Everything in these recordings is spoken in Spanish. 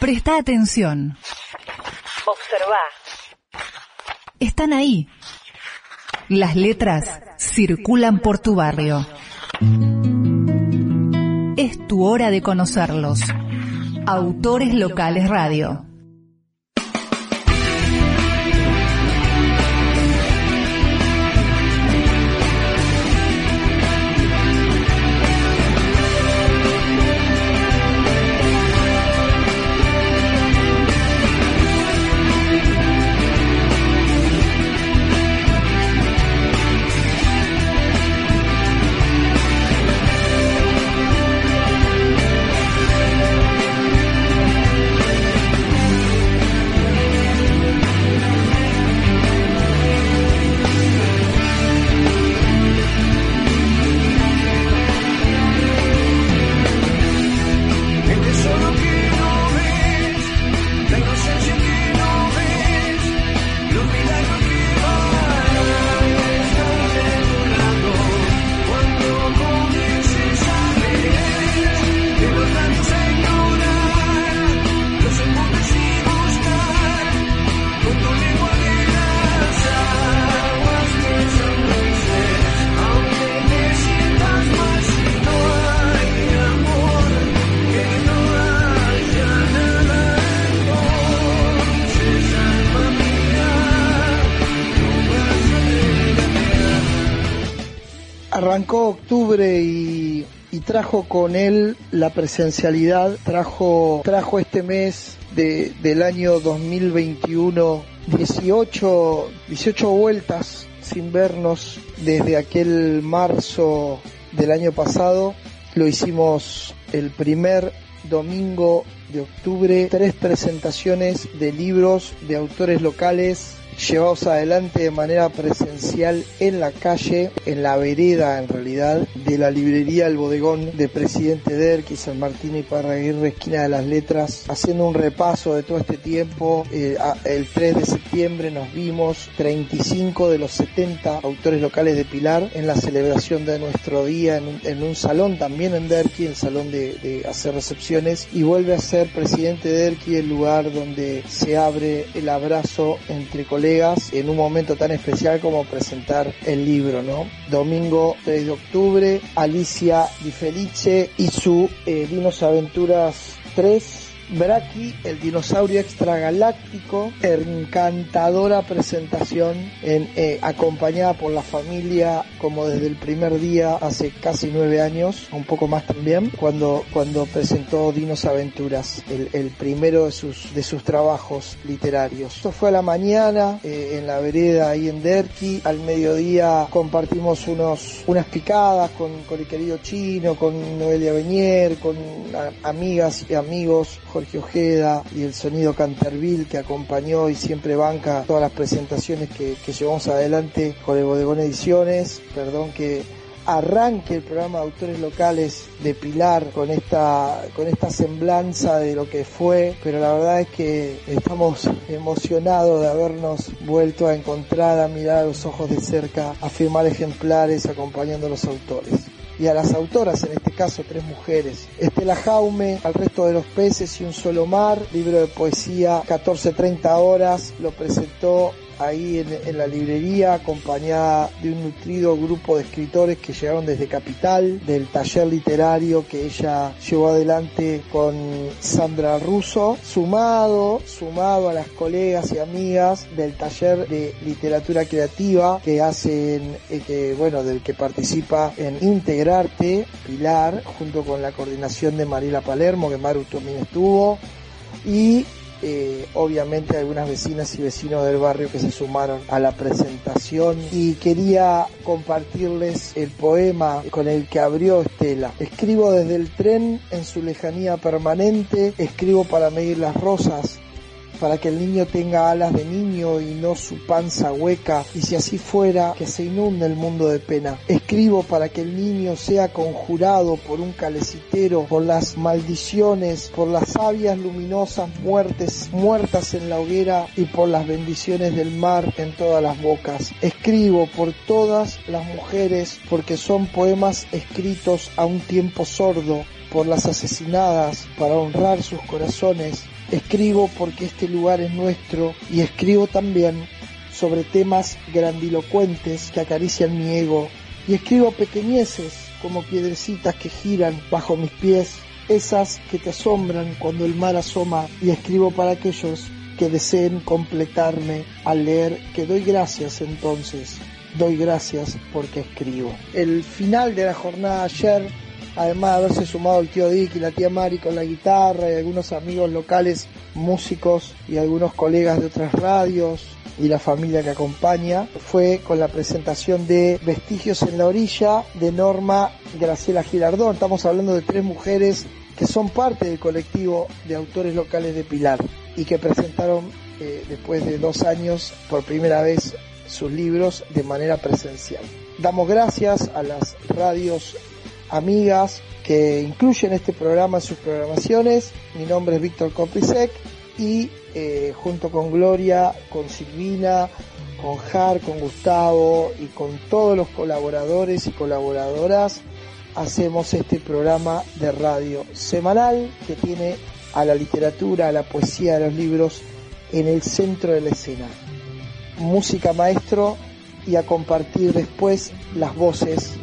Presta atención. Observa. Están ahí. Las letras circulan por tu barrio. Es tu hora de conocerlos. Autores Locales Radio. Trajo con él la presencialidad, trajo, trajo este mes de, del año 2021 18, 18 vueltas sin vernos desde aquel marzo del año pasado. Lo hicimos el primer domingo de octubre, tres presentaciones de libros de autores locales llevados adelante de manera presencial en la calle, en la vereda en realidad, de la librería El Bodegón de Presidente Derqui, San Martín y Parraguirre, esquina de las letras, haciendo un repaso de todo este tiempo. Eh, el 3 de septiembre nos vimos 35 de los 70 autores locales de Pilar en la celebración de nuestro día en un, salón también en Derqui, el salón de, de hacer recepciones, y vuelve a ser Presidente Derqui el lugar donde se abre el abrazo entre colegas en un momento tan especial como presentar el libro, ¿no? Domingo 3 de octubre, Alicia Di Felice y su eh, Aventuras 3 Braki, el dinosaurio extragaláctico, encantadora presentación en, eh, acompañada por la familia como desde el primer día hace casi nueve años, un poco más también, cuando, cuando presentó Dinos Aventuras, el, primero de sus, de sus trabajos literarios. Esto fue a la mañana eh, en la vereda ahí en Derqui, al mediodía compartimos unos, unas picadas con, con el querido Chino, con Noelia Beñer, con amigas y amigos, Jorge Ojeda y el sonido Canterville que acompañó y siempre banca todas las presentaciones que, que llevamos adelante con el Bodegón Ediciones. Perdón que arranque el programa de autores locales de Pilar con esta con esta semblanza de lo que fue, pero la verdad es que estamos emocionados de habernos vuelto a encontrar, a mirar a los ojos de cerca, a firmar ejemplares acompañando a los autores y a las autoras, en este caso tres mujeres. Estela Jaume, Al resto de los peces y un solo mar, libro de poesía 14.30 horas, lo presentó ahí en, la librería acompañada de un nutrido grupo de escritores que llegaron desde Capital, del taller literario que ella llevó adelante con Sandra Russo, sumado, sumado a las colegas y amigas del taller de literatura creativa que hacen, eh, que bueno, del que participa en Integrarte, Pilar, junto con la coordinación de Mariela Palermo, que Maru también estuvo, y eh, obviamente algunas vecinas y vecinos del barrio que se sumaron a la presentación y quería compartirles el poema con el que abrió Estela. Escribo desde el tren en su lejanía permanente, escribo para medir las rosas, para que el niño tenga alas de niño y no su panza hueca, y si así fuera, que se inunde el mundo de pena. Escribo para que el niño sea conjurado por un calecitero, por las maldiciones, por las sabias luminosas muertes, muertas en la hoguera y por las bendiciones del mar en todas las bocas. Escribo por todas las mujeres porque son poemas escritos a un tiempo sordo, por las asesinadas para honrar sus corazones. Escribo porque este lugar es nuestro y escribo también sobre temas grandilocuentes que acarician mi ego y escribo pequeñeces como piedrecitas que giran bajo mis pies, esas que te asombran cuando el mar asoma y escribo para aquellos que deseen completarme al leer que doy gracias entonces, doy gracias porque escribo. El final de la jornada ayer además de haberse sumado el tío Dick y la tía Mari con la guitarra y algunos amigos locales, músicos y algunos colegas de otras radios y la familia que acompaña, fue con la presentación de Vestigios en la Orilla de Norma Graciela Girardón. Estamos hablando de tres mujeres que son parte del colectivo de autores locales de Pilar y que presentaron eh, después de dos años por primera vez sus libros de manera presencial. Damos gracias a las radios amigas que incluyen este programa en sus programaciones. Mi nombre es Víctor Coprisek y eh, junto con Gloria, con Silvina, con Jar, con Gustavo y con todos los colaboradores y colaboradoras hacemos este programa de radio semanal que tiene a la literatura, a la poesía, a los libros en el centro de la escena. Música maestro y a compartir después las voces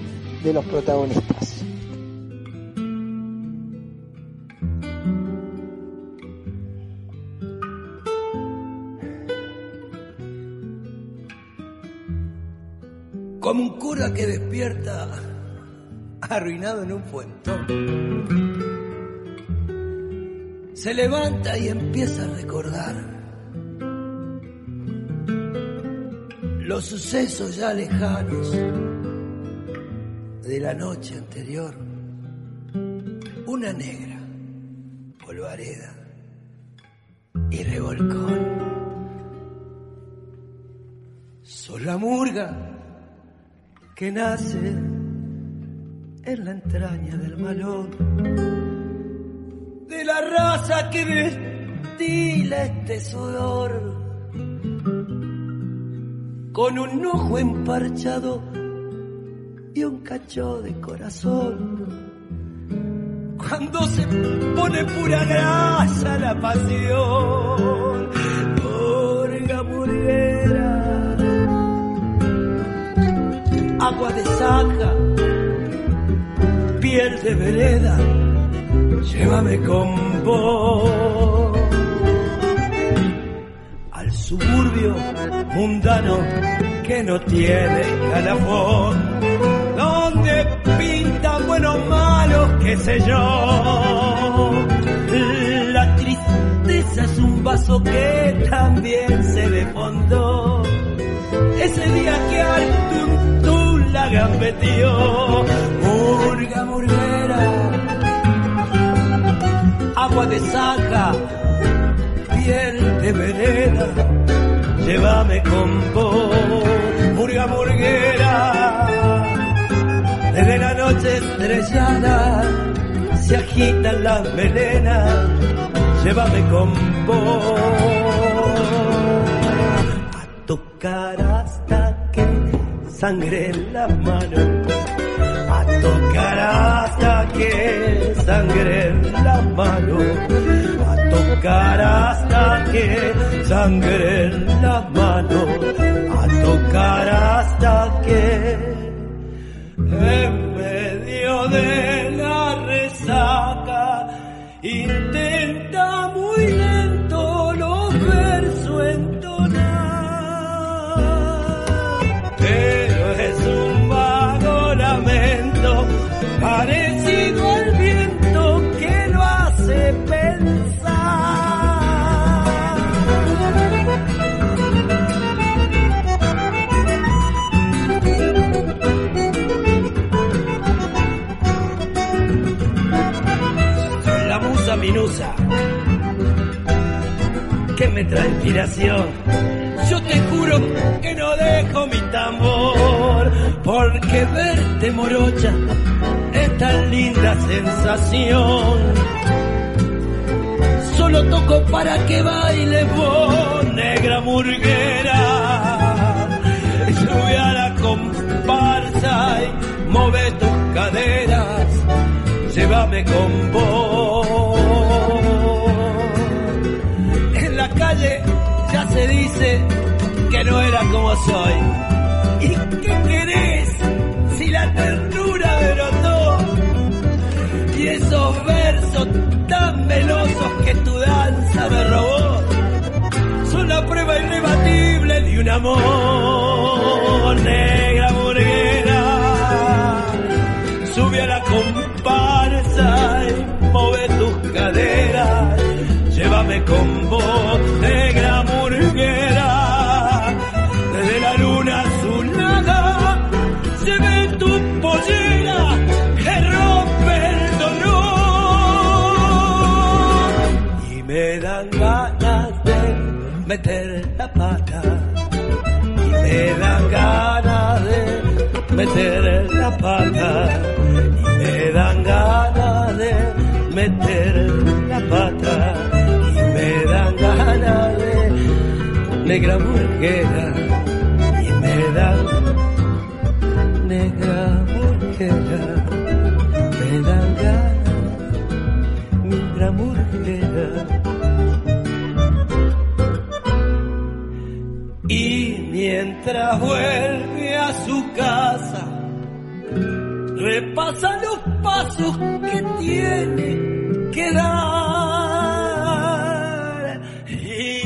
de los protagonistas. Como un cura que despierta arruinado en un puentón. Se levanta y empieza a recordar los sucesos ya lejanos de la noche anterior. Una negra, polvareda y revolcón. Sola murga que nace en la entraña del malón, de la raza que destila este sudor, con un ojo emparchado y un cacho de corazón. Cuando se pone pura grasa la pasión, agua de saca, piel de vereda, llévame con vos al suburbio mundano que no tiene calafón, donde pintan buenos malos, qué sé yo. La tristeza es un vaso que también se de fondo. Ese día que al la gambeteó, murga murguera, agua de saca, piel de vereda, llévame con vos, murga murguera, desde la noche estrellada se agitan las melenas, llévame con vos, a tocar hasta sangre en la mano, a tocar hasta que sangre en la mano, a tocar hasta que sangre en la mano, a tocar hasta que en medio de Yo te juro que no dejo mi tambor, porque verte morocha tan linda sensación. Solo toco para que baile vos, negra murguera. Sube a la comparsa y mueve tus caderas. Llévame con vos. Se dice que no era como soy. ¿Y qué querés si la ternura brotó? Y esos versos tan melosos que tu danza me robó son la prueba irrebatible de un amor negra burguera. Sube a la comparsa y mueve tus caderas. Llévame con vos, negra pata. Y me dan ganas de meter la pata. Y me dan ganas de meter la pata. Y me dan ganas de negra burguera. Y me dan vuelve a su casa, repasa los pasos que tiene que dar. Y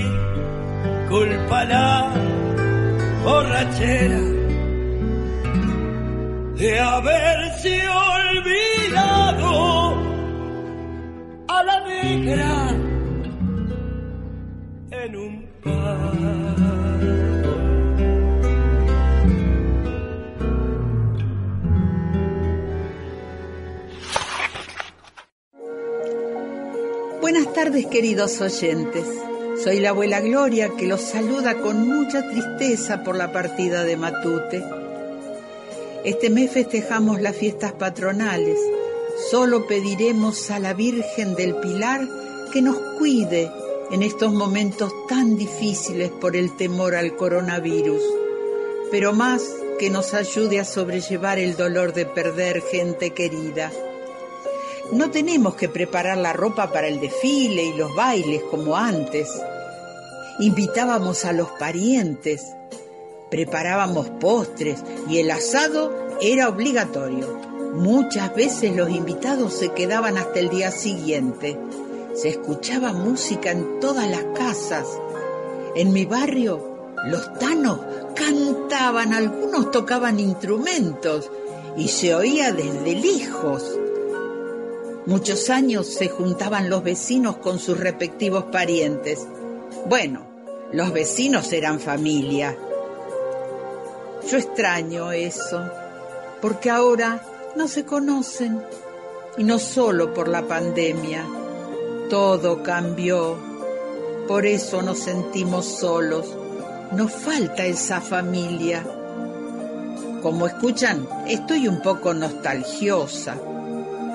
culpa la borrachera de haberse queridos oyentes. Soy la abuela Gloria que los saluda con mucha tristeza por la partida de Matute. Este mes festejamos las fiestas patronales. Solo pediremos a la Virgen del Pilar que nos cuide en estos momentos tan difíciles por el temor al coronavirus, pero más que nos ayude a sobrellevar el dolor de perder gente querida. No tenemos que preparar la ropa para el desfile y los bailes como antes. Invitábamos a los parientes, preparábamos postres y el asado era obligatorio. Muchas veces los invitados se quedaban hasta el día siguiente. Se escuchaba música en todas las casas. En mi barrio, los tanos cantaban, algunos tocaban instrumentos y se oía desde lejos. Muchos años se juntaban los vecinos con sus respectivos parientes. Bueno, los vecinos eran familia. Yo extraño eso, porque ahora no se conocen, y no solo por la pandemia. Todo cambió, por eso nos sentimos solos. Nos falta esa familia. Como escuchan, estoy un poco nostalgiosa.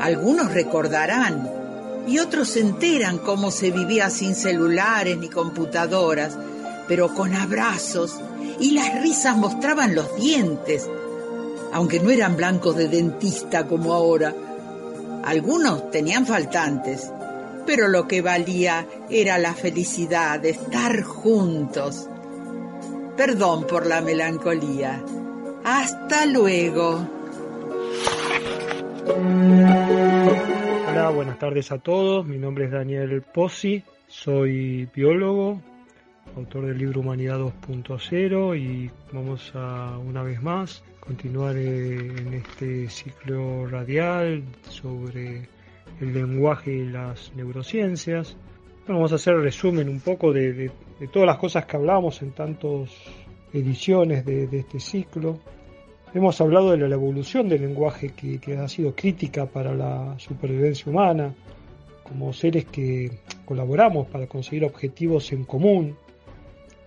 Algunos recordarán y otros se enteran cómo se vivía sin celulares ni computadoras, pero con abrazos y las risas mostraban los dientes, aunque no eran blancos de dentista como ahora. Algunos tenían faltantes, pero lo que valía era la felicidad de estar juntos. Perdón por la melancolía. Hasta luego. Hola, buenas tardes a todos. Mi nombre es Daniel Pozzi, soy biólogo, autor del libro Humanidad 2.0 y vamos a una vez más continuar eh, en este ciclo radial sobre el lenguaje y las neurociencias. Vamos a hacer resumen un poco de, todas las cosas que hablamos en tantas ediciones de este ciclo. Hemos hablado de la evolución del lenguaje que, ha sido crítica para la supervivencia humana, como seres que colaboramos para conseguir objetivos en común.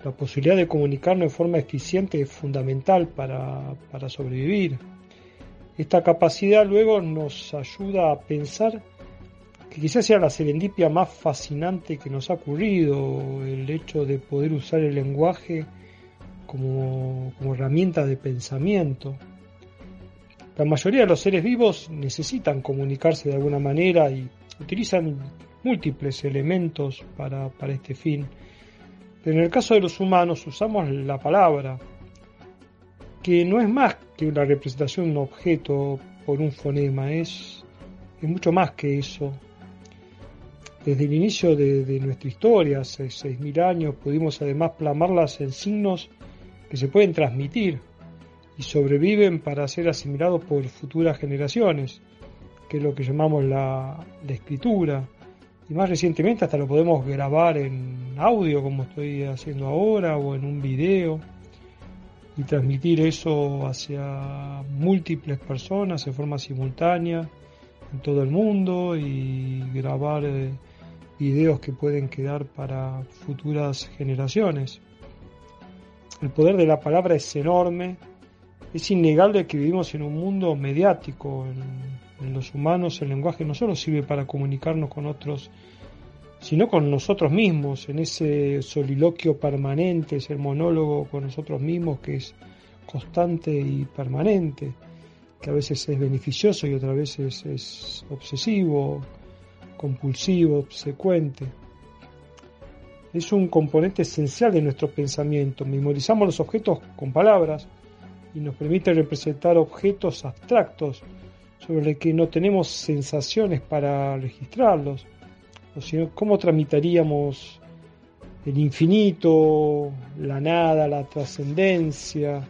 La posibilidad de comunicarnos de forma eficiente es fundamental para, para sobrevivir. Esta capacidad luego nos ayuda a pensar que quizás sea la serendipia más fascinante que nos ha ocurrido, el hecho de poder usar el lenguaje como, como herramienta de pensamiento. La mayoría de los seres vivos necesitan comunicarse de alguna manera y utilizan múltiples elementos para, para este fin. Pero en el caso de los humanos usamos la palabra, que no es más que una representación de un objeto por un fonema, es, es mucho más que eso. Desde el inicio de, nuestra historia, hace 6.000 años, pudimos además plasmarlas en signos que se pueden transmitir y sobreviven para ser asimilados por futuras generaciones, que es lo que llamamos la, escritura. Y más recientemente hasta lo podemos grabar en audio, como estoy haciendo ahora, o en un video y transmitir eso hacia múltiples personas en forma simultánea en todo el mundo y grabar eh, videos que pueden quedar para futuras generaciones. El poder de la palabra es enorme, es innegable que vivimos en un mundo mediático, en, los humanos el lenguaje no solo sirve para comunicarnos con otros sino con nosotros mismos, en ese soliloquio permanente, ese monólogo con nosotros mismos que es constante y permanente, que a veces es beneficioso y otras veces es obsesivo, compulsivo, obsecuente. Es un componente esencial de nuestro pensamiento. Memorizamos los objetos con palabras y nos permite representar objetos abstractos sobre los que no tenemos sensaciones para registrarlos cómo tramitaríamos el infinito, la nada, la trascendencia,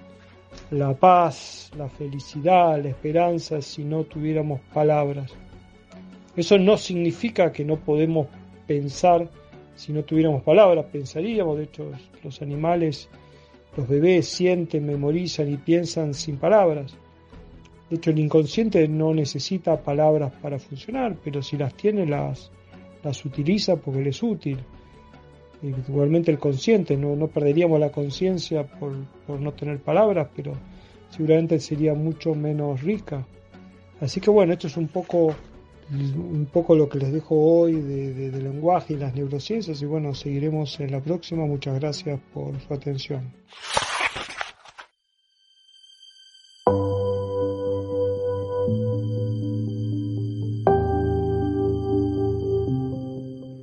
la paz, la felicidad, la esperanza si no tuviéramos palabras. Eso no significa que no podemos pensar si no tuviéramos palabras, pensaríamos, de hecho los animales, los bebés sienten, memorizan y piensan sin palabras. De hecho el inconsciente no necesita palabras para funcionar, pero si las tiene las, las utiliza porque le es útil. Igualmente el consciente, no, no perderíamos la conciencia por, por, no tener palabras, pero seguramente sería mucho menos rica. Así que bueno, esto es un poco, un poco lo que les dejo hoy de, lenguaje y las neurociencias y bueno, seguiremos en la próxima. Muchas gracias por su atención.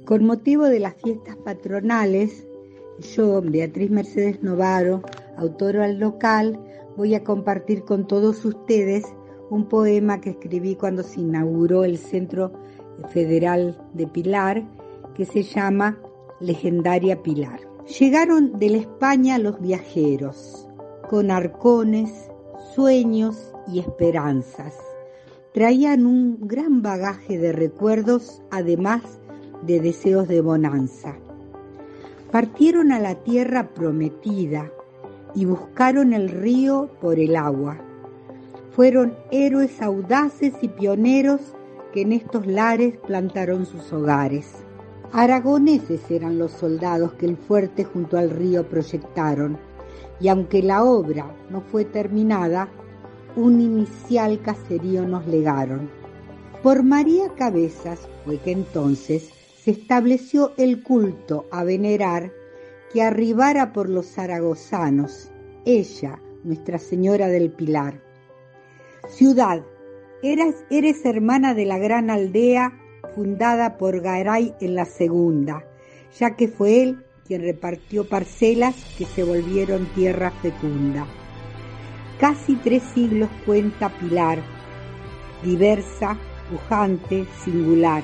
Con motivo de las fiestas patronales, yo, Beatriz Mercedes Novaro, autora al local, voy a compartir con todos ustedes un poema que escribí cuando se inauguró el Centro Federal de Pilar, que se llama Legendaria Pilar. Llegaron de la España los viajeros, con arcones, sueños y esperanzas. Traían un gran bagaje de recuerdos, además de deseos de bonanza. Partieron a la tierra prometida y buscaron el río por el agua. Fueron héroes audaces y pioneros que en estos lares plantaron sus hogares. Aragoneses eran los soldados que el fuerte junto al río proyectaron, y aunque la obra no fue terminada, un inicial caserío nos legaron. Por María Cabezas fue que entonces se estableció el culto a venerar que arribara por los zaragozanos, ella, Nuestra Señora del Pilar. Ciudad, eres, hermana de la gran aldea fundada por Garay en la segunda, ya que fue él quien repartió parcelas que se volvieron tierra fecunda. Casi tres siglos cuenta Pilar, diversa, pujante, singular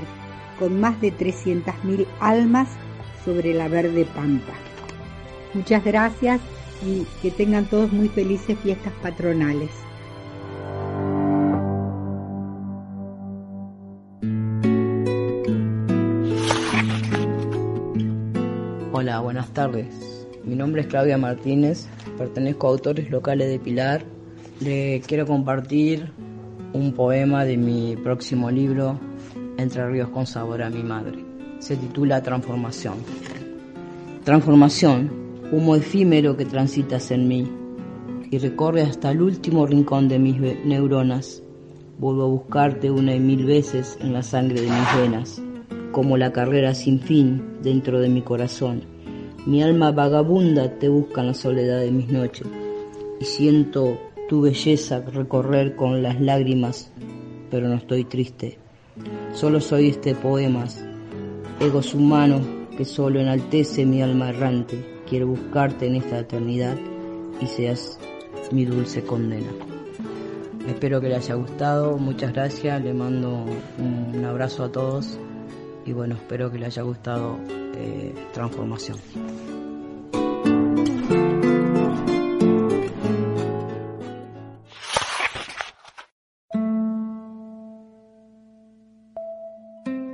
con más de 300.000 almas sobre la verde pampa. Muchas gracias y que tengan todos muy felices fiestas patronales. Buenas tardes. Mi nombre es Claudia Martínez, pertenezco a Autores Locales de Pilar. Le quiero compartir un poema de mi próximo libro, entre ríos con sabor a mi madre. Se titula Transformación. Transformación, humo efímero que transitas en mí y recorre hasta el último rincón de mis neuronas. Vuelvo a buscarte una y mil veces en la sangre de mis venas, como la carrera sin fin dentro de mi corazón. Mi alma vagabunda te busca en la soledad de mis noches y siento tu belleza recorrer con las lágrimas, pero no estoy triste. Solo soy este poemas, egos humanos que solo enaltece mi alma errante. Quiero buscarte en esta eternidad y seas mi dulce condena. Espero que les haya gustado, muchas gracias, le mando un abrazo a todos y bueno, espero que les haya gustado eh, Transformación.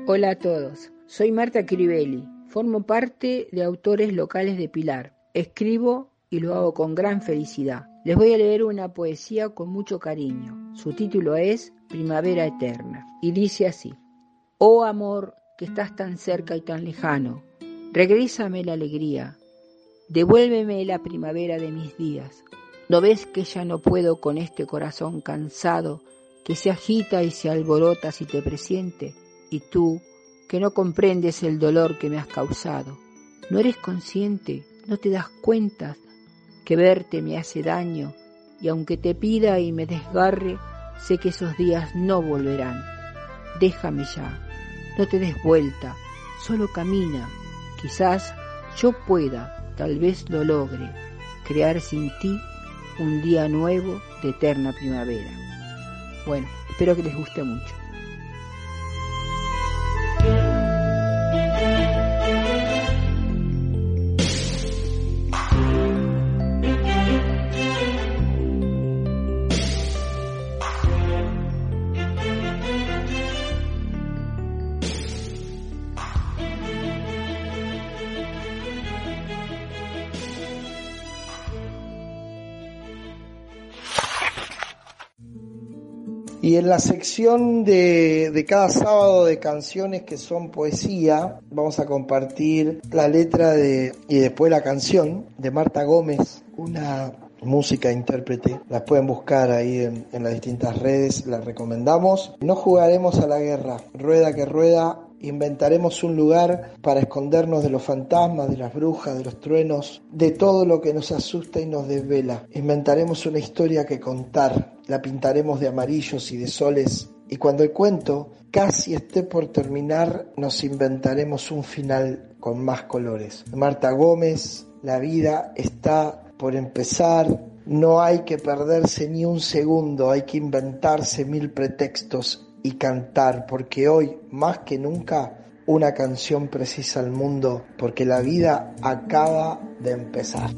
Hola a todos, soy Marta Crivelli, formo parte de Autores Locales de Pilar, escribo y lo hago con gran felicidad. Les voy a leer una poesía con mucho cariño. Su título es Primavera Eterna y dice así. Oh amor que estás tan cerca y tan lejano, regrésame la alegría, devuélveme la primavera de mis días. ¿No ves que ya no puedo con este corazón cansado que se agita y se alborota si te presiente? Y tú, que no comprendes el dolor que me has causado, ¿no eres consciente? ¿No te das cuenta que verte me hace daño? Y aunque te pida y me desgarre, sé que esos días no volverán. Déjame ya, no te des vuelta, solo camina. Quizás yo pueda, tal vez lo logre, crear sin ti un día nuevo de eterna primavera. Bueno, espero que les guste mucho. Y en la sección de, cada sábado de canciones que son poesía, vamos a compartir la letra de, y después la canción de Marta Gómez, una música intérprete. Las pueden buscar ahí en, en las distintas redes, las recomendamos. No jugaremos a la guerra, rueda que rueda, Inventaremos un lugar para escondernos de los fantasmas, de las brujas, de los truenos, de todo lo que nos asusta y nos desvela. Inventaremos una historia que contar, la pintaremos de amarillos y de soles, y cuando el cuento casi esté por terminar, nos inventaremos un final con más colores. Marta Gómez, la vida está por empezar, no hay que perderse ni un segundo, hay que inventarse mil pretextos y cantar, porque hoy más que nunca una canción precisa al mundo, porque la vida acaba de empezar.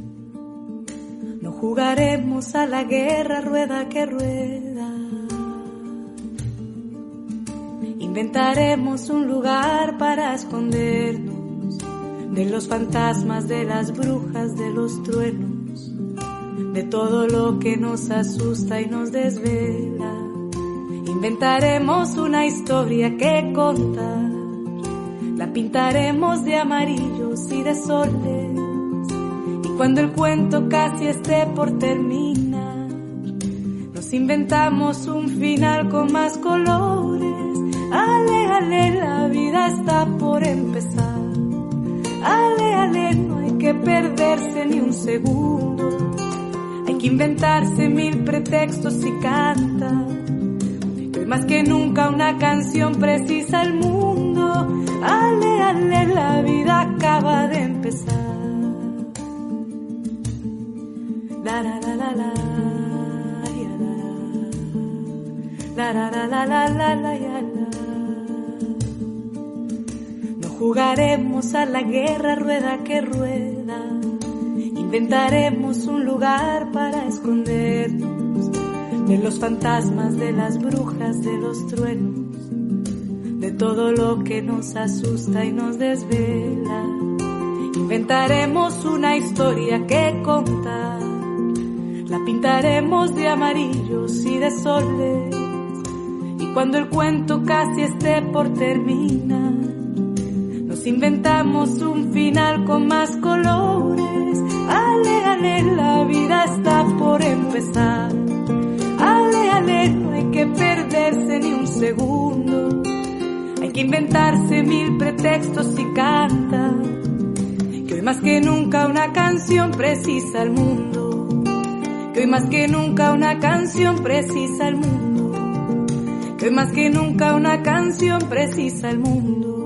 No jugaremos a la guerra rueda que rueda. Inventaremos un lugar para escondernos de los fantasmas, de las brujas, de los truenos, de todo lo que nos asusta y nos desvela Inventaremos una historia que contar, la pintaremos de amarillos y de soles. Y cuando el cuento casi esté por terminar, nos inventamos un final con más colores. Ale, ale, la vida está por empezar. Ale, ale, no hay que perderse ni un segundo. Hay que inventarse mil pretextos y cantar más que nunca una canción precisa el mundo. Ale, ale, la vida acaba de empezar. La la la la la. La la la la la la la la. No jugaremos a la guerra rueda que rueda. Inventaremos un lugar para escondernos de los fantasmas, de las brujas, de los truenos, de todo lo que nos asusta y nos desvela. Inventaremos una historia que contar, la pintaremos de amarillos y de soles, y cuando el cuento casi esté por terminar, nos inventamos un final con más colores. Ale, la vida está por empezar no hay que perderse ni un segundo. Hay que inventarse mil pretextos y canta. Que hoy más que nunca una canción precisa al mundo. que hoy más que nunca una canción precisa el mundo, que hoy más que nunca una canción precisa el mundo.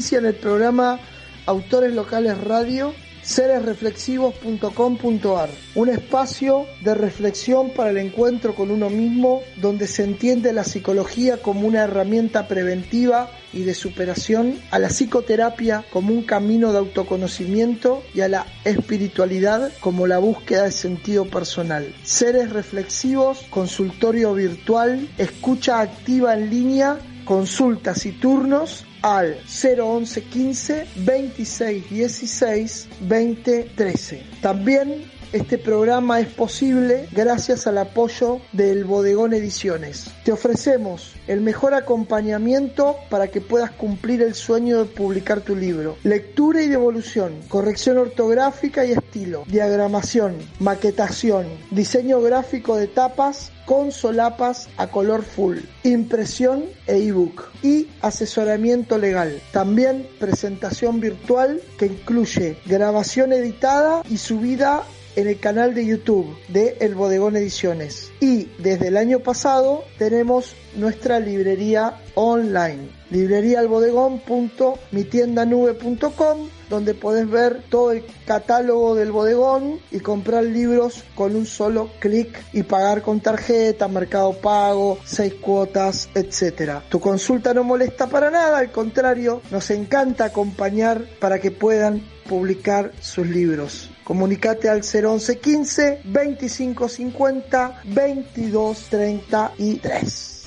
En el programa Autores Locales Radio seresreflexivos.com.ar, un espacio de reflexión para el encuentro con uno mismo donde se entiende la psicología como una herramienta preventiva y de superación, a la psicoterapia como un camino de autoconocimiento y a la espiritualidad como la búsqueda de sentido personal. Seres reflexivos, consultorio virtual, escucha activa en línea, consultas y turnos al 011 15 26 16 20 13. También este programa es posible gracias al apoyo del Bodegón Ediciones. Te ofrecemos el mejor acompañamiento para que puedas cumplir el sueño de publicar tu libro. Lectura y devolución, corrección ortográfica y estilo, diagramación, maquetación, diseño gráfico de tapas con solapas a color full, impresión e ebook y asesoramiento legal. También presentación virtual que incluye grabación editada y subida en el canal de YouTube de El Bodegón Ediciones. Y desde el año pasado tenemos nuestra librería online, libreriaalbodegón.mitiendanube.com donde podés ver todo el catálogo del bodegón y comprar libros con un solo clic y pagar con tarjeta, mercado pago, seis cuotas, etc. Tu consulta no molesta para nada, al contrario, nos encanta acompañar para que puedan publicar sus libros. Comunicate al 011 15 25 50 22 33.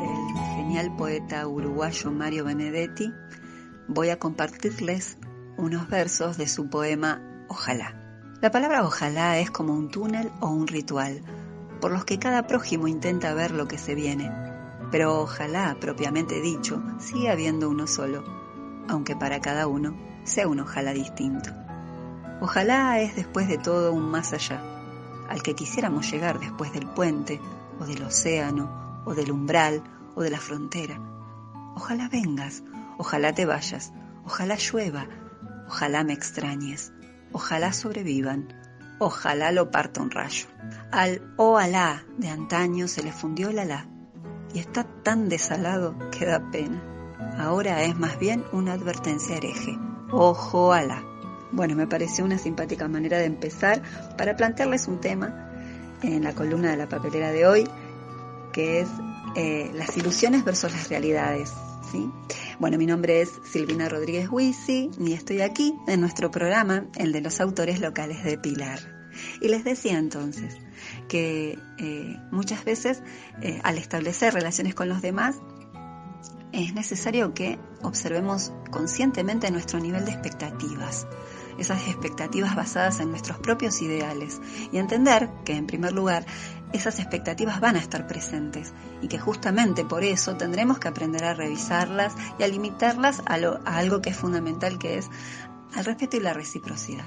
Del genial poeta uruguayo Mario Benedetti, voy a compartirles unos versos de su poema Ojalá. La palabra ojalá es como un túnel o un ritual, por los que cada prójimo intenta ver lo que se viene. Pero ojalá, propiamente dicho, sigue habiendo uno solo, aunque para cada uno sea un ojalá distinto. Ojalá es después de todo un más allá, al que quisiéramos llegar después del puente, o del océano, o del umbral, o de la frontera. Ojalá vengas, ojalá te vayas, ojalá llueva, Ojalá me extrañes, ojalá sobrevivan, ojalá lo parta un rayo. Al oh alá de antaño se le fundió el alá y está tan desalado que da pena. Ahora es más bien una advertencia hereje. Ojo alá. Bueno, me pareció una simpática manera de empezar para plantearles un tema en la columna de la papelera de hoy, que es eh, las ilusiones versus las realidades. ¿sí? Bueno, mi nombre es Silvina Rodríguez Huisi y estoy aquí en nuestro programa, el de los autores locales de Pilar. Y les decía entonces que eh, muchas veces eh, al establecer relaciones con los demás es necesario que observemos conscientemente nuestro nivel de expectativas esas expectativas basadas en nuestros propios ideales y entender que, en primer lugar, esas expectativas van a estar presentes y que justamente por eso tendremos que aprender a revisarlas y a limitarlas a, algo que es fundamental, que es al respeto y la reciprocidad.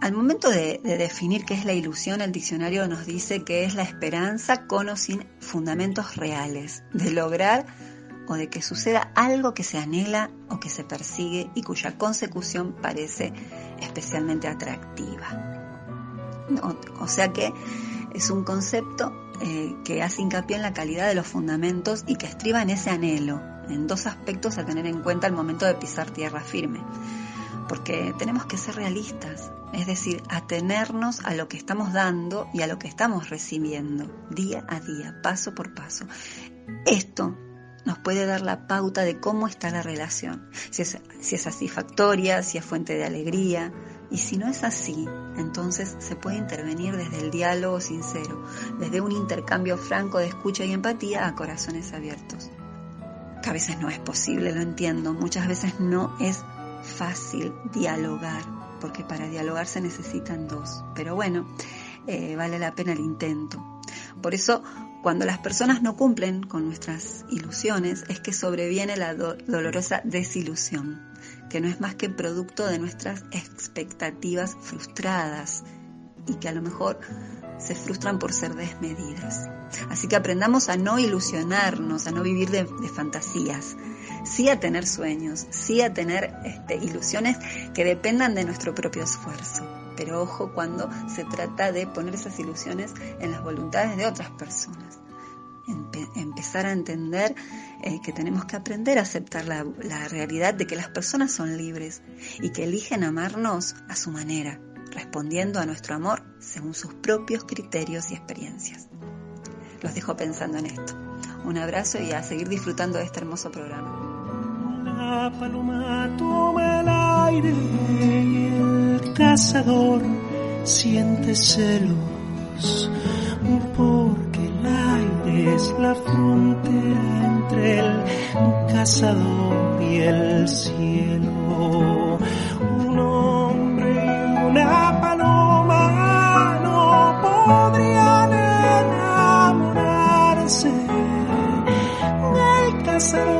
Al momento de, de, definir qué es la ilusión, el diccionario nos dice que es la esperanza con o sin fundamentos reales, de lograr o de que suceda algo que se anhela o que se persigue y cuya consecución parece especialmente atractiva. O, sea que es un concepto eh, que hace hincapié en la calidad de los fundamentos y que estriba en ese anhelo, en dos aspectos a tener en cuenta al momento de pisar tierra firme. Porque tenemos que ser realistas, es decir, atenernos a lo que estamos dando y a lo que estamos recibiendo, día a día, paso por paso. Esto nos puede dar la pauta de cómo está la relación, si es, si es satisfactoria, si es fuente de alegría. Y si no es así, entonces se puede intervenir desde el diálogo sincero, desde un intercambio franco de escucha y empatía a corazones abiertos. Que a veces no es posible, lo entiendo, muchas veces no es fácil dialogar, porque para dialogar se necesitan dos. Pero bueno, eh, vale la pena el intento. Por eso Cuando las personas no cumplen con nuestras ilusiones es que sobreviene la dolorosa desilusión, que no es más que producto de nuestras expectativas frustradas y que a lo mejor se frustran por ser desmedidas. Así que aprendamos a no ilusionarnos, a no vivir de, fantasías, sí a tener sueños, sí a tener este, ilusiones que dependan de nuestro propio esfuerzo. Pero ojo cuando se trata de poner esas ilusiones en las voluntades de otras personas. Empezar a entender eh, que tenemos que aprender a aceptar la, realidad de que las personas son libres y que eligen amarnos a su manera, respondiendo a nuestro amor según sus propios criterios y experiencias. Los dejo pensando en esto. Un abrazo y a seguir disfrutando de este hermoso programa. Es la frontera entre el cazador y el cielo. Un hombre y una paloma no podrían enamorarse. El cazador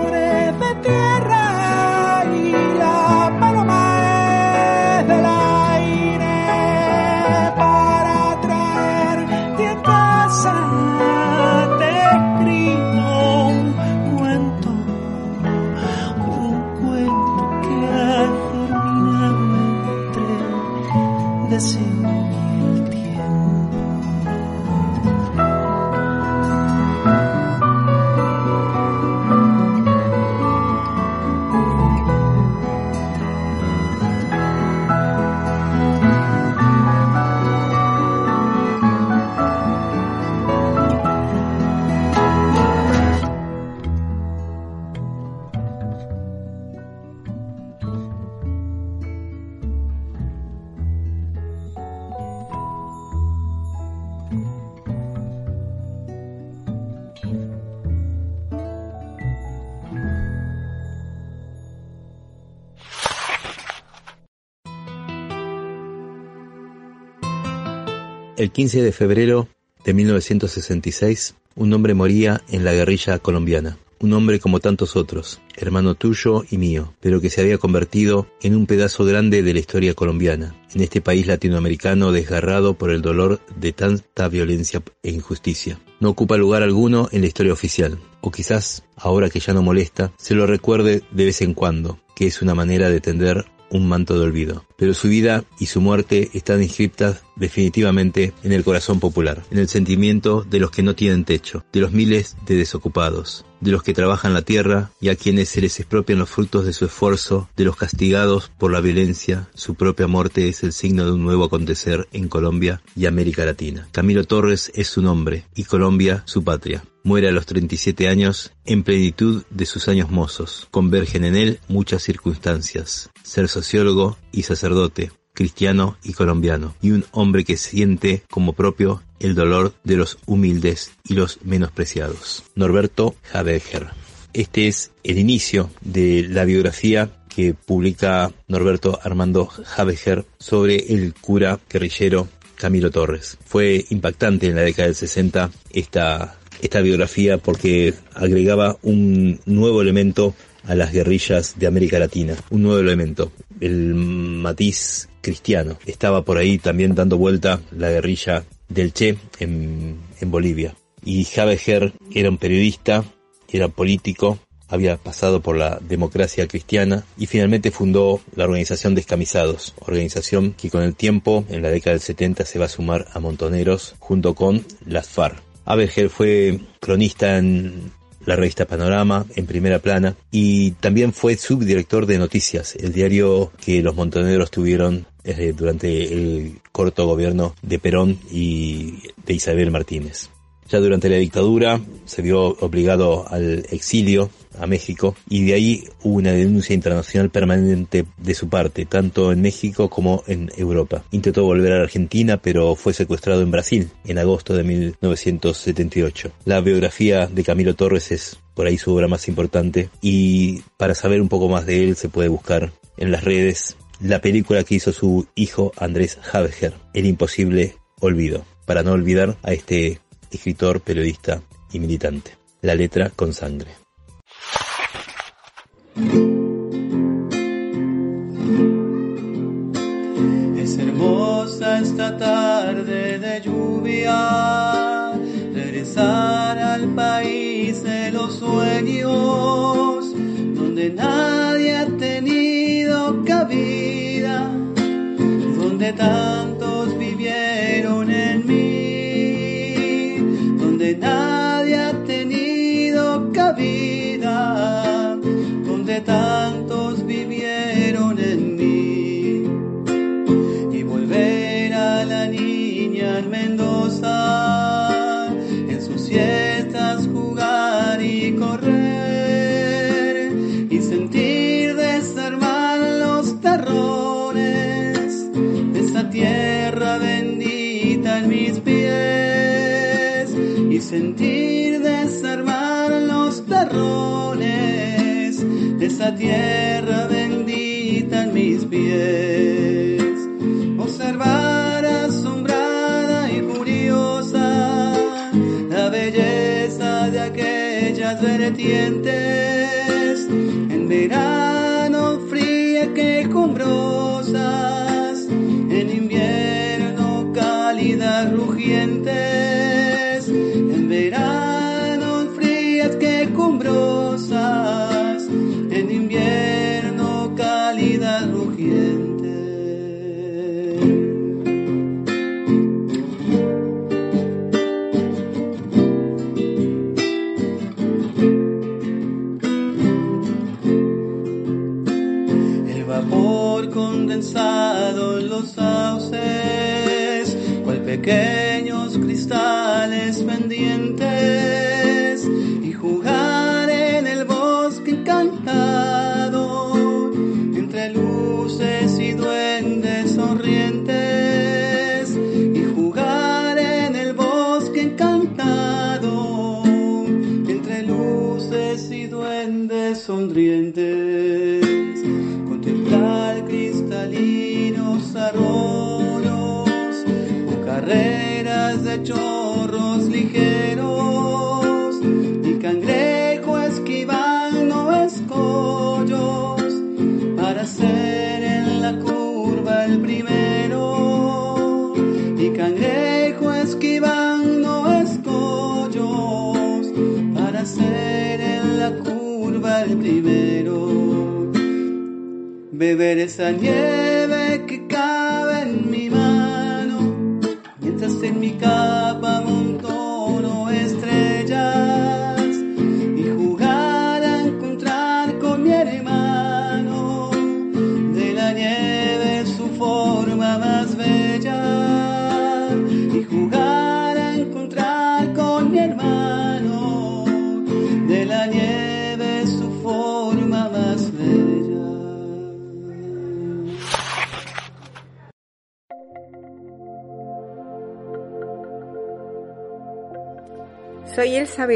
El 15 de febrero de 1966, un hombre moría en la guerrilla colombiana. Un hombre como tantos otros, hermano tuyo y mío, pero que se había convertido en un pedazo grande de la historia colombiana, en este país latinoamericano desgarrado por el dolor de tanta violencia e injusticia. No ocupa lugar alguno en la historia oficial, o quizás, ahora que ya no molesta, se lo recuerde de vez en cuando, que es una manera de tender un manto de olvido. Pero su vida y su muerte están inscritas definitivamente en el corazón popular, en el sentimiento de los que no tienen techo, de los miles de desocupados, de los que trabajan la tierra y a quienes se les expropian los frutos de su esfuerzo, de los castigados por la violencia, su propia muerte es el signo de un nuevo acontecer en Colombia y América Latina. Camilo Torres es su nombre y Colombia su patria. Muere a los 37 años en plenitud de sus años mozos. Convergen en él muchas circunstancias. Ser sociólogo y sacerdote, cristiano y colombiano, y un hombre que siente como propio el dolor de los humildes y los menospreciados. Norberto Haberger. Este es el inicio de la biografía que publica Norberto Armando Haberger sobre el cura guerrillero Camilo Torres. Fue impactante en la década del 60 esta, esta biografía porque agregaba un nuevo elemento a las guerrillas de América Latina. Un nuevo elemento, el matiz cristiano. Estaba por ahí también dando vuelta la guerrilla del Che en, Bolivia. Y Habeger era un periodista, era político, había pasado por la democracia cristiana y finalmente fundó la organización Descamisados, organización que con el tiempo, en la década del 70, se va a sumar a Montoneros junto con las FARC. Habeger fue cronista en la revista Panorama en primera plana y también fue subdirector de Noticias, el diario que los montoneros tuvieron eh, durante el corto gobierno de Perón y de Isabel Martínez. Ya durante la dictadura se vio obligado al exilio a México y de ahí hubo una denuncia internacional permanente de su parte, tanto en México como en Europa. Intentó volver a la Argentina, pero fue secuestrado en Brasil en agosto de 1978. La biografía de Camilo Torres es por ahí su obra más importante y para saber un poco más de él se puede buscar en las redes la película que hizo su hijo Andrés Habeger, El imposible olvido, para no olvidar a este escritor, periodista y militante. La letra con sangre. Es hermosa esta tarde de lluvia, regresar al país de los sueños, donde nadie ha tenido cabida, donde tantos tierra bendita en mis pies y sentir desarmar los terrores de esa tierra bendita en mis pies. Observar asombrada y curiosa la belleza de aquellas vertientes en verano fría quejumbrosas siguiente.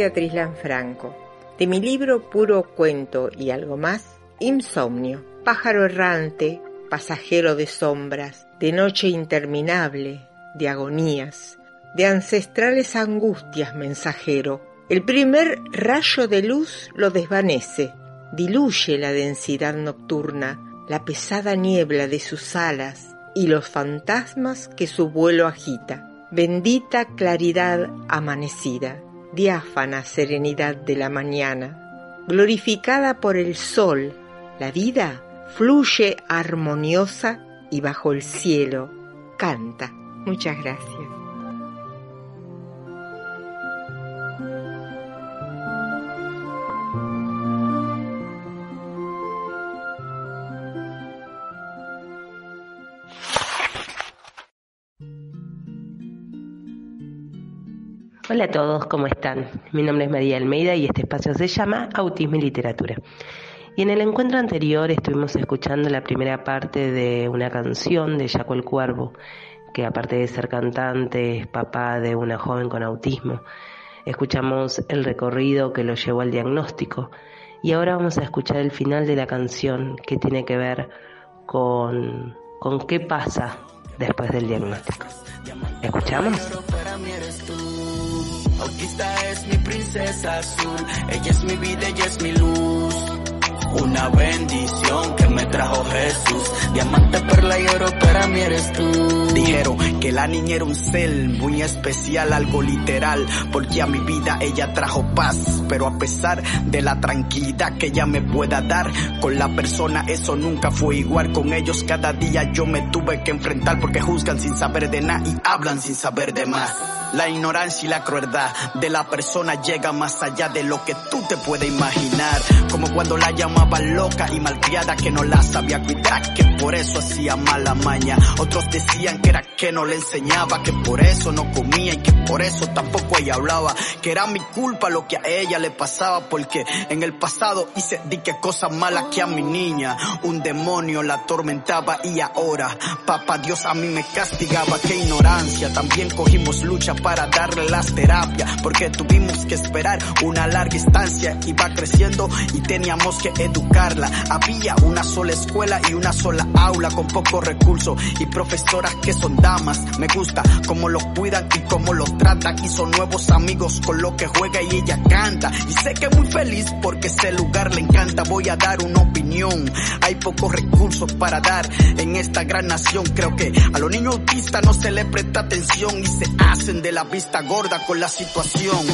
Beatriz Lanfranco. De mi libro Puro Cuento y algo más, Insomnio, pájaro errante, pasajero de sombras, de noche interminable, de agonías, de ancestrales angustias mensajero. El primer rayo de luz lo desvanece, diluye la densidad nocturna, la pesada niebla de sus alas y los fantasmas que su vuelo agita. Bendita claridad amanecida, diáfana serenidad de la mañana, glorificada por el sol, la vida fluye armoniosa y bajo el cielo canta. Muchas gracias. Hola a todos, ¿cómo están? Mi nombre es María Almeida y este espacio se llama Autismo y Literatura. Y en el encuentro anterior estuvimos escuchando la primera parte de una canción de Jaco el Cuervo, que aparte de ser cantante es papá de una joven con autismo. Escuchamos el recorrido que lo llevó al diagnóstico y ahora vamos a escuchar el final de la canción que tiene que ver con, con qué pasa después del diagnóstico. ¿Escuchamos? Autista es mi princesa azul, ella es mi vida, ella es mi luz. Una bendición que me trajo Jesús. Diamante, perla y oro, para mí eres tú. Dijeron que la niña era un ser muy especial, algo literal, porque a mi vida ella trajo paz. Pero a pesar de la tranquilidad que ella me pueda dar, con la persona eso nunca fue igual. Con ellos cada día yo me tuve que enfrentar porque juzgan sin saber de nada y hablan sin saber de más. La ignorancia y la crueldad de la persona llega más allá de lo que tú te puedes imaginar. Como cuando la llamaban loca y malcriada que no la sabía cuidar, que por eso hacía mala maña. Otros decían que era que no le enseñaba, que por eso no comía y que por eso tampoco ella hablaba. Que era mi culpa lo que a ella le pasaba porque en el pasado hice di que cosas malas que a mi niña. Un demonio la atormentaba y ahora papá Dios a mí me castigaba. Qué ignorancia. También cogimos lucha para darle las terapias porque tuvimos que esperar una larga instancia. Iba creciendo y teníamos que educarla. Había una sola escuela y una sola aula con pocos recursos y profesoras que son damas. Me gusta cómo los cuidan y cómo los tratan y son nuevos amigos con lo que juega y ella canta. Y sé que muy feliz porque ese lugar le encanta. Voy a dar una opinión. Hay pocos recursos para dar en esta gran nación. Creo que a los niños autistas no se les presta atención y se hacen de la vista gorda con la situación.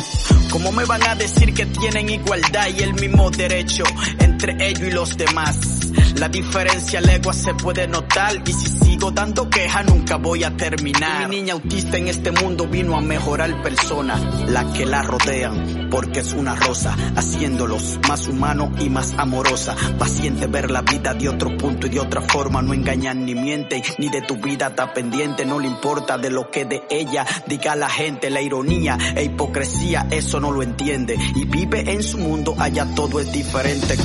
¿Cómo me van a decir que tienen igualdad y el mismo derecho entre ellos y los demás? La diferencia legua se puede notar y si sigo dando queja nunca voy a terminar. Mi niña autista en este mundo vino a mejorar personas, la que la rodean, porque es una rosa, haciéndolos más humanos y más amorosa. Paciente ver la vida de otro punto y de otra forma, no engañan ni mienten, ni de tu vida está pendiente, no le importa de lo que de ella diga la gente, la ironía e hipocresía, eso no lo entiende. Y vive en su mundo, allá todo es diferente,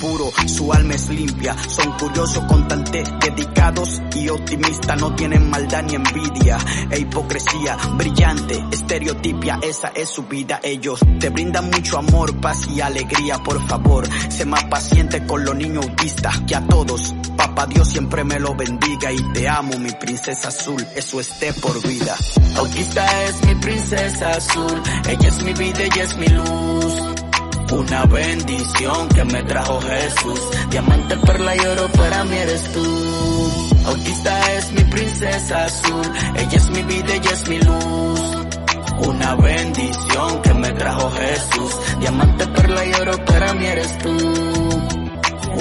puro, su alma es limpia, son curiosos, constantes, dedicados y optimistas, no tienen maldad ni envidia e hipocresía, brillante, estereotipia, esa es su vida, ellos te brindan mucho amor, paz y alegría, por favor, sé más paciente con los niños autistas que a todos, papá Dios siempre me lo bendiga y te amo mi princesa azul, eso esté por vida. Autista es mi princesa azul, ella es mi vida, ella es mi luz. Una bendición que me trajo Jesús. Diamante, perla y oro, para mí eres tú. Autista es mi princesa azul. Ella es mi vida, ella es mi luz. Una bendición que me trajo Jesús. Diamante, perla y oro, para mí eres tú.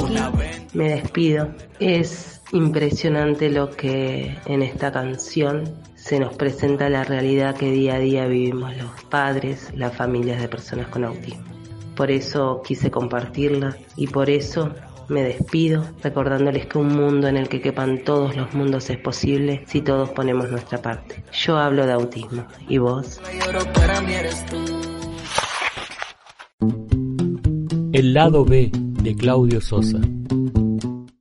Una Me despido. Es impresionante lo que en esta canción se nos presenta la realidad que día a día vivimos los padres, las familias de personas con autismo. Por eso quise compartirla y por eso me despido recordándoles que un mundo en el que quepan todos los mundos es posible si todos ponemos nuestra parte. Yo hablo de autismo y vos. El lado B de Claudio Sosa.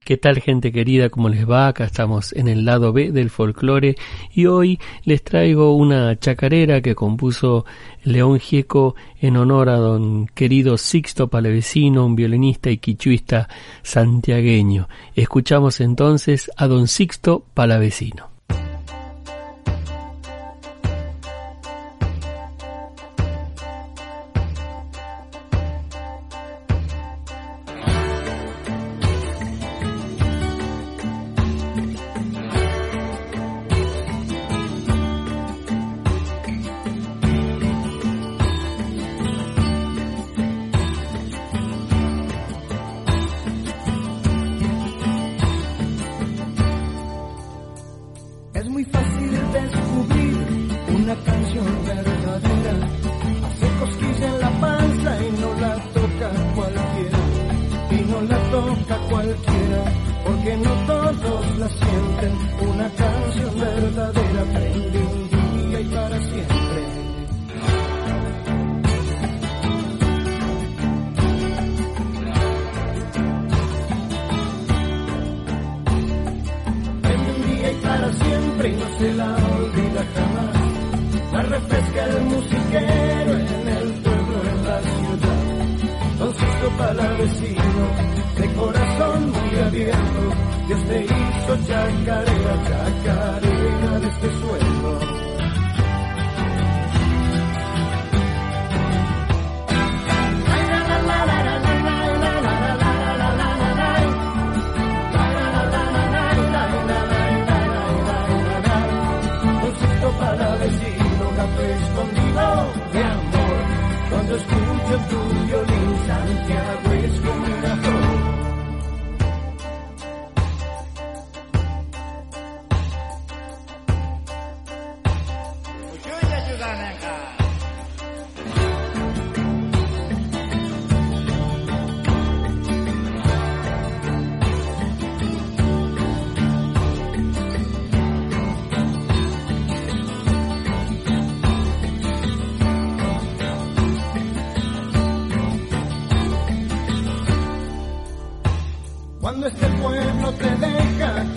¿Qué tal gente querida? ¿Cómo les va? Acá estamos en el lado B del folclore y hoy les traigo una chacarera que compuso León Gieco en honor a don querido Sixto Palavecino, un violinista y quichuista santiagueño. Escuchamos entonces a don Sixto Palavecino.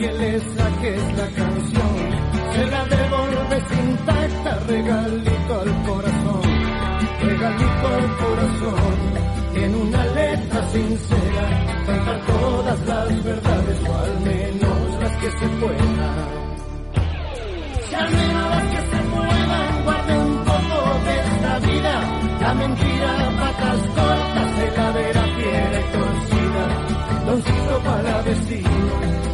Que le saques la canción, se la devolves intacta, regalito al corazón, regalito al corazón, en una letra sincera, cantar todas las verdades o al menos las que se puedan. Si al menos las que se puedan, guarde un poco de esta vida, la mentira, torcida doncito para destino,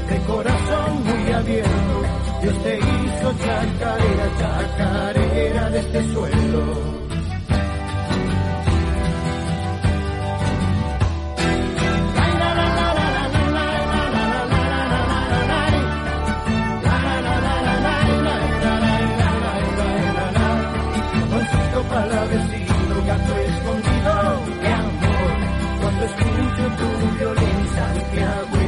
de corazón muy abierto, Dios te hizo chacarera, chacarera de este suelo. Destino, gato escondido de amor, cuando escucho tu violín, Yeah.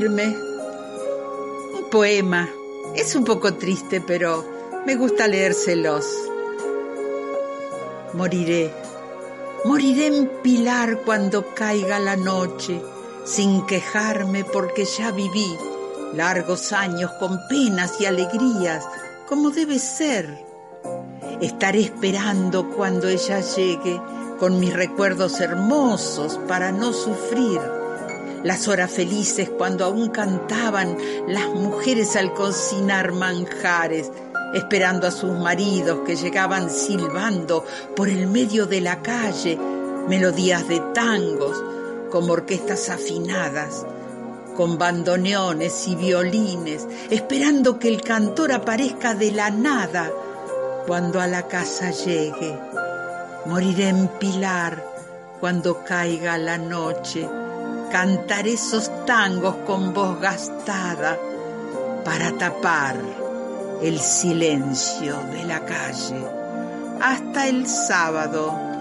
Un poema. Es un poco triste, pero me gusta leérselos. Moriré, moriré en Pilar cuando caiga la noche, sin quejarme porque ya viví largos años con penas y alegrías, como debe ser. Estaré esperando cuando ella llegue con mis recuerdos hermosos para no sufrir las horas felices cuando aún cantaban las mujeres al cocinar manjares, esperando a sus maridos que llegaban silbando por el medio de la calle melodías de tangos como orquestas afinadas, con bandoneones y violines, esperando que el cantor aparezca de la nada cuando a la casa llegue. Moriré en Pilar cuando caiga la noche cantar esos tangos con voz gastada para tapar el silencio de la calle. Hasta el sábado.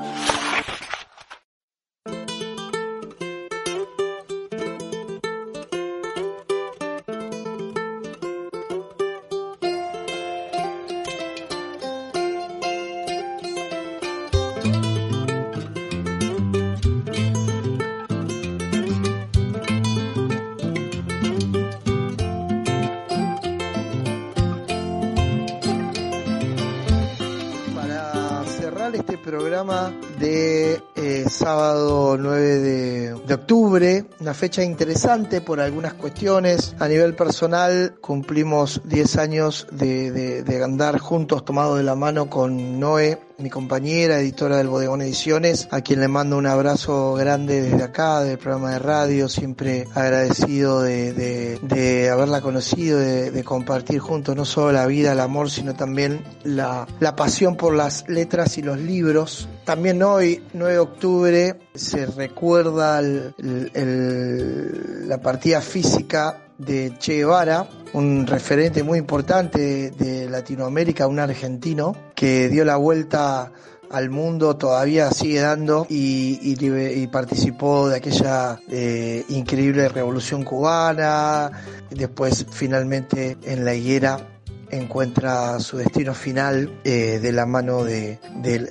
Una fecha interesante por algunas cuestiones. A nivel personal cumplimos 10 años de, de- andar juntos, tomados de la mano con Noé, mi compañera, editora del Bodegón Ediciones, a quien le mando un abrazo grande desde acá, del programa de radio, siempre agradecido de, de- haberla conocido, de, compartir juntos no solo la vida, el amor, sino también la, la pasión por las letras y los libros. También hoy, 9 de octubre, se recuerda la partida física de Che Guevara, un referente muy importante de, Latinoamérica, un argentino que dio la vuelta al mundo, todavía sigue dando y, participó de aquella eh, increíble revolución cubana, después finalmente en la higuera encuentra su destino final eh, de la mano de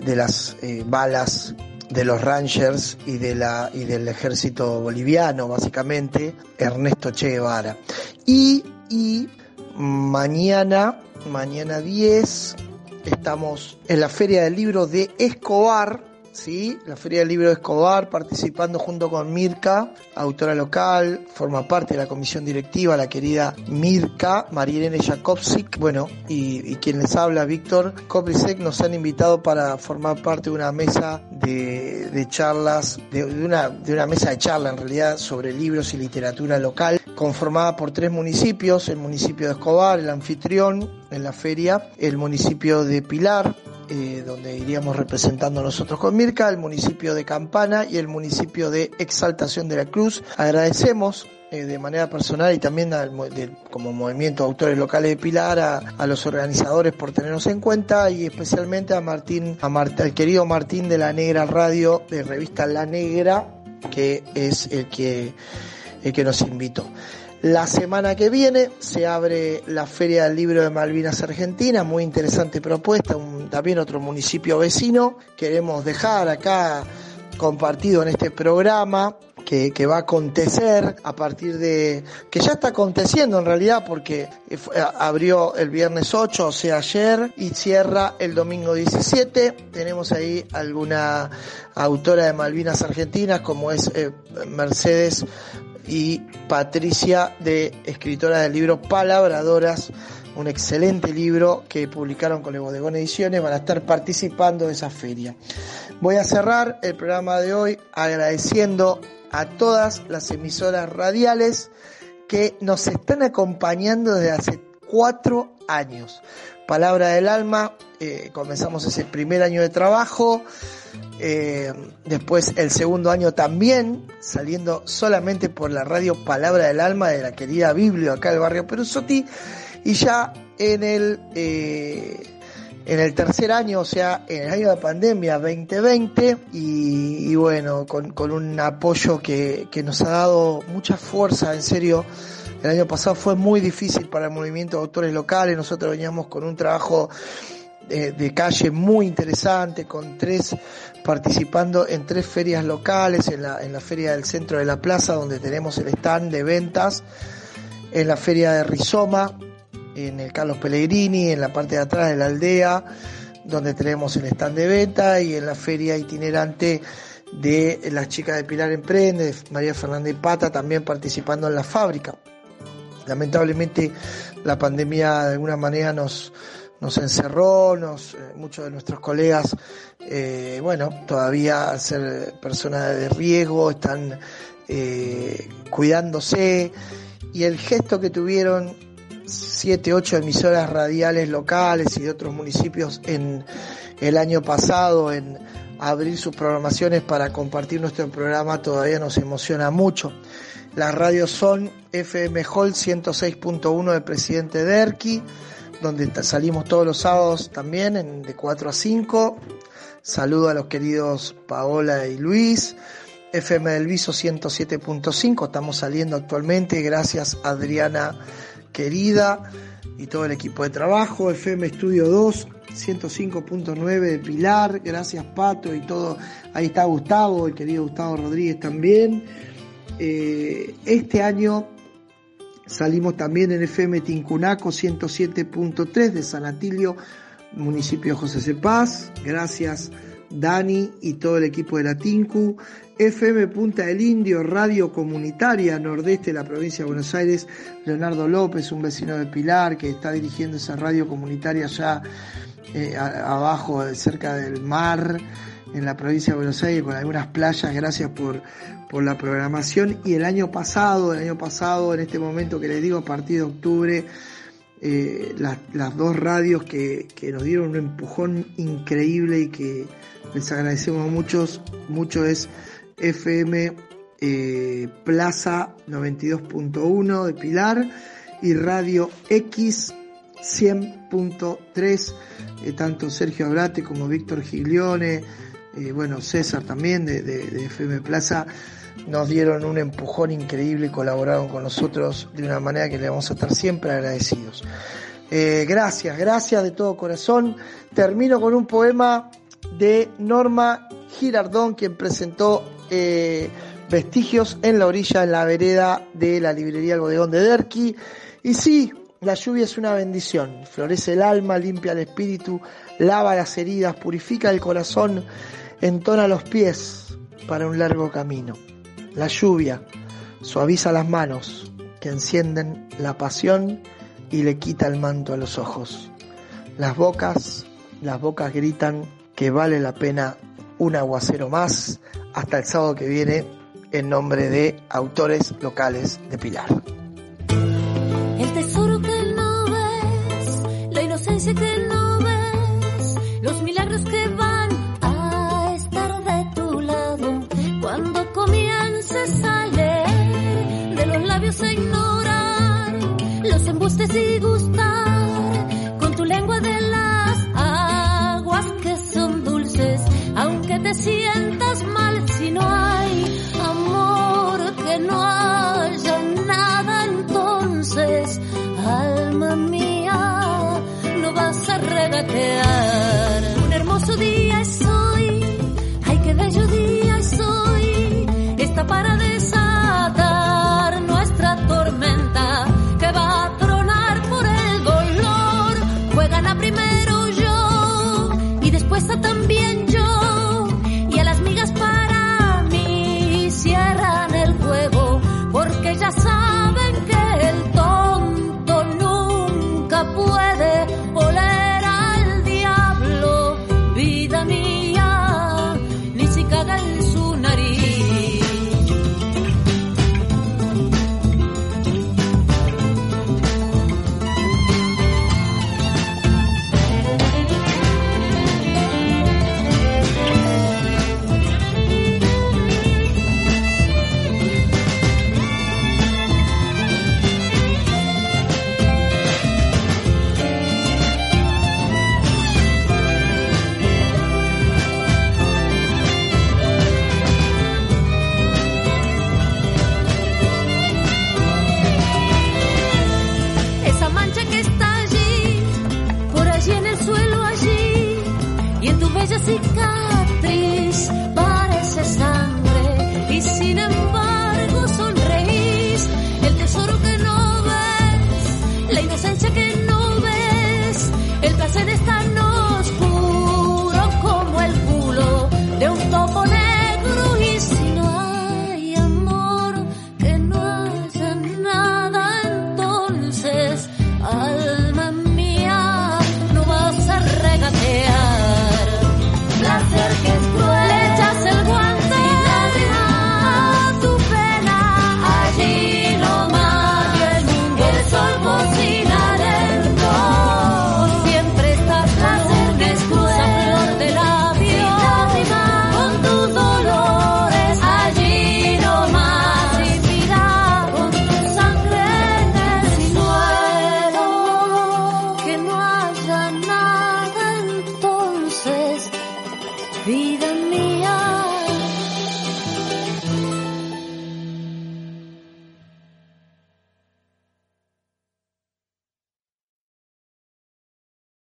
las eh, balas de los Rangers y de la y del ejército boliviano básicamente Ernesto Che Guevara. Y, y mañana mañana 10 estamos en la feria del libro de Escobar ¿sí? La Feria del Libro de Escobar, participando junto con Mirka, autora local, forma parte de la comisión directiva, la querida Mirka, Marilene Jakobsik, bueno, y, quien les habla, Víctor Koprisek, nos han invitado para formar parte de una mesa de, charlas, de, una, de una mesa de charla en realidad sobre libros y literatura local, conformada por tres municipios, el municipio de Escobar, el anfitrión en la feria, el municipio de Pilar, eh, donde iríamos representando nosotros con Mirka, el municipio de Campana y el municipio de Exaltación de la Cruz. Agradecemos eh, de manera personal y también como movimiento de autores locales de Pilar a, los organizadores por tenernos en cuenta y especialmente a Martín, a al querido Martín de la Negra Radio de revista La Negra, que es el que, el que nos invitó. La semana que viene se abre la Feria del Libro de Malvinas Argentina, muy interesante propuesta, también otro municipio vecino. Queremos dejar acá compartido en este programa que, va a acontecer a partir de, que ya está aconteciendo en realidad porque abrió el viernes 8, o sea ayer, y cierra el domingo 17. Tenemos ahí alguna autora de Malvinas Argentinas como es eh, Mercedes y Patricia, de escritora del libro Palabradoras, un excelente libro que publicaron con el Bodegón Ediciones, van a estar participando de esa feria. Voy a cerrar el programa de hoy agradeciendo a todas las emisoras radiales que nos están acompañando desde hace cuatro años. Palabra del Alma, eh, comenzamos ese primer año de trabajo, eh, después el segundo año también, saliendo solamente por la radio Palabra del Alma de la querida Biblio acá del barrio Perusotti, y ya en el, eh, en el tercer año, o sea, en el año de pandemia 2020, y, bueno, con, con, un apoyo que, que nos ha dado mucha fuerza, en serio, el año pasado fue muy difícil para el movimiento de autores locales. Nosotros veníamos con un trabajo eh, de, calle muy interesante, con tres participando en tres ferias locales, en la, feria del centro de la plaza, donde tenemos el stand de ventas, en la feria de Rizoma, en el Carlos Pellegrini, en la parte de atrás de la aldea, donde tenemos el stand de venta, y en la feria itinerante de las chicas de Pilar Emprende, María Fernández Pata, también participando en la fábrica. Lamentablemente la pandemia de alguna manera nos, nos encerró, nos, eh, muchos de nuestros colegas, eh, bueno, todavía ser personas de riesgo están eh, cuidándose. Y el gesto que tuvieron siete, ocho emisoras radiales locales y de otros municipios en el año pasado en abrir sus programaciones para compartir nuestro programa todavía nos emociona mucho. Las radios son FM Hall 106.1 de Presidente Derqui, donde salimos todos los sábados también en, de 4 a 5. Saludo a los queridos Paola y Luis. FM del Viso 107.5, estamos saliendo actualmente, gracias Adriana querida y todo el equipo de trabajo. FM Estudio 2 105.9 de Pilar, gracias Pato y todo. Ahí está Gustavo, el querido Gustavo Rodríguez también. Eh, este año salimos también en FM Tincunaco 107.3 de San Atilio, municipio José Cepaz. Gracias Dani y todo el equipo de la Tincu. FM Punta del Indio, radio comunitaria nordeste de la provincia de Buenos Aires. Leonardo López, un vecino de Pilar que está dirigiendo esa radio comunitaria ya eh, abajo, cerca del mar en la provincia de Buenos Aires con algunas playas. Gracias por, por la programación. Y el año pasado, el año pasado, en este momento que les digo, a partir de octubre, eh, las, dos radios que, nos dieron un empujón increíble y que les agradecemos muchos, mucho es FM eh, Plaza 92.1 de Pilar y Radio X 100.3, eh, tanto Sergio Abrate como Víctor Giglione, eh, bueno, César también de, FM Plaza, nos dieron un empujón increíble y colaboraron con nosotros de una manera que le vamos a estar siempre agradecidos. Gracias, gracias de todo corazón. Termino con un poema de Norma Girardón, quien presentó eh, Vestigios en la orilla, en la vereda de la librería El Bodegón de Derqui. Y sí, la lluvia es una bendición, florece el alma, limpia el espíritu, lava las heridas, purifica el corazón entona los pies para un largo camino. La lluvia suaviza las manos que encienden la pasión y le quita el manto a los ojos. Las bocas, las bocas gritan que vale la pena un aguacero más hasta el sábado que viene en nombre de autores locales de Pilar. El tesoro que no ves, la inocencia que no ves, los milagros que van a estar de tu lado. Cuando comiences a leer de los labios a ignorar los embustes y gustar